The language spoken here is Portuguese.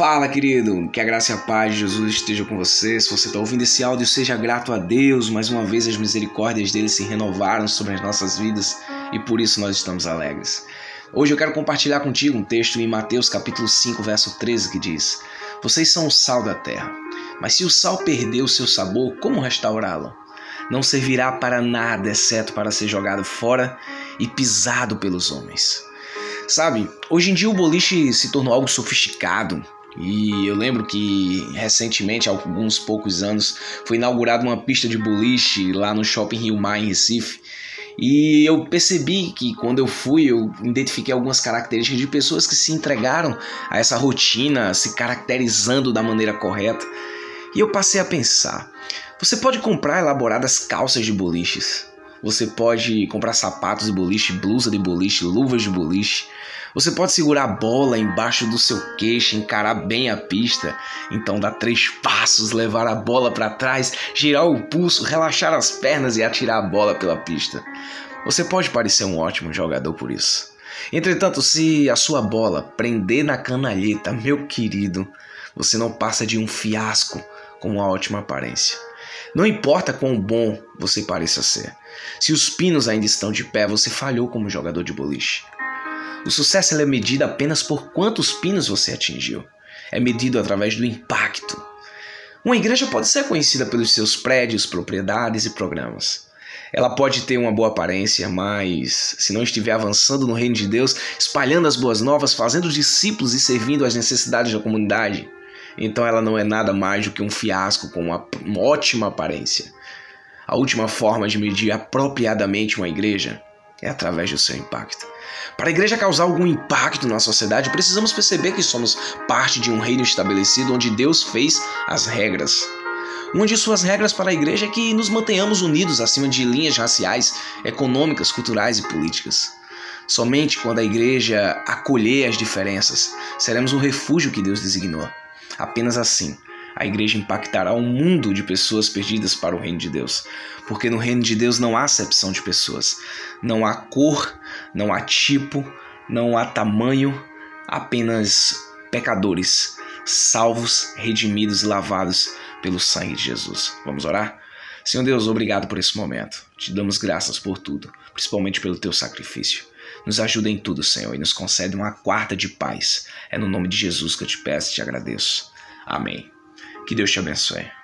Fala, querido, que a graça e a paz de Jesus esteja com você. Se você está ouvindo esse áudio, seja grato a Deus. Mais uma vez, as misericórdias dele se renovaram sobre as nossas vidas e por isso nós estamos alegres. Hoje eu quero compartilhar contigo um texto em Mateus capítulo 5, verso 13, que diz: Vocês são o sal da terra, mas se o sal perder o seu sabor, como restaurá-lo? Não servirá para nada, exceto para ser jogado fora e pisado pelos homens. Sabe, hoje em dia o boliche se tornou algo sofisticado, e eu lembro que recentemente, há alguns poucos anos, foi inaugurada uma pista de boliche lá no Shopping Rio Mar, em Recife. E eu percebi que quando eu fui, eu identifiquei algumas características de pessoas que se entregaram a essa rotina, se caracterizando da maneira correta. E eu passei a pensar: você pode comprar elaboradas calças de boliches, você pode comprar sapatos de boliche, blusa de boliche, luvas de boliche. Você pode segurar a bola embaixo do seu queixo, encarar bem a pista, então dar três passos, levar a bola para trás, girar o pulso, relaxar as pernas e atirar a bola pela pista. Você pode parecer um ótimo jogador por isso. Entretanto, se a sua bola prender na canalheta, meu querido, você não passa de um fiasco com uma ótima aparência. Não importa quão bom você pareça ser. Se os pinos ainda estão de pé, você falhou como jogador de boliche. O sucesso é medido apenas por quantos pinos você atingiu. É medido através do impacto. Uma igreja pode ser conhecida pelos seus prédios, propriedades e programas. Ela pode ter uma boa aparência, mas se não estiver avançando no reino de Deus, espalhando as boas novas, fazendo discípulos e servindo às necessidades da comunidade, então ela não é nada mais do que um fiasco com uma, uma ótima aparência. A última forma de medir apropriadamente uma igreja é através do seu impacto. Para a igreja causar algum impacto na sociedade, precisamos perceber que somos parte de um reino estabelecido onde Deus fez as regras. Uma de suas regras para a igreja é que nos mantenhamos unidos acima de linhas raciais, econômicas, culturais e políticas. Somente quando a igreja acolher as diferenças, seremos o refúgio que Deus designou. Apenas assim, a igreja impactará um mundo de pessoas perdidas para o reino de Deus. Porque no reino de Deus não há acepção de pessoas. Não há cor, não há tipo, não há tamanho, apenas pecadores, salvos, redimidos e lavados pelo sangue de Jesus. Vamos orar? Senhor Deus, obrigado por esse momento. Te damos graças por tudo, principalmente pelo teu sacrifício. Nos ajuda em tudo, Senhor, e nos concede uma quarta de paz. É no nome de Jesus que eu te peço e te agradeço. Amém. Que Deus te abençoe.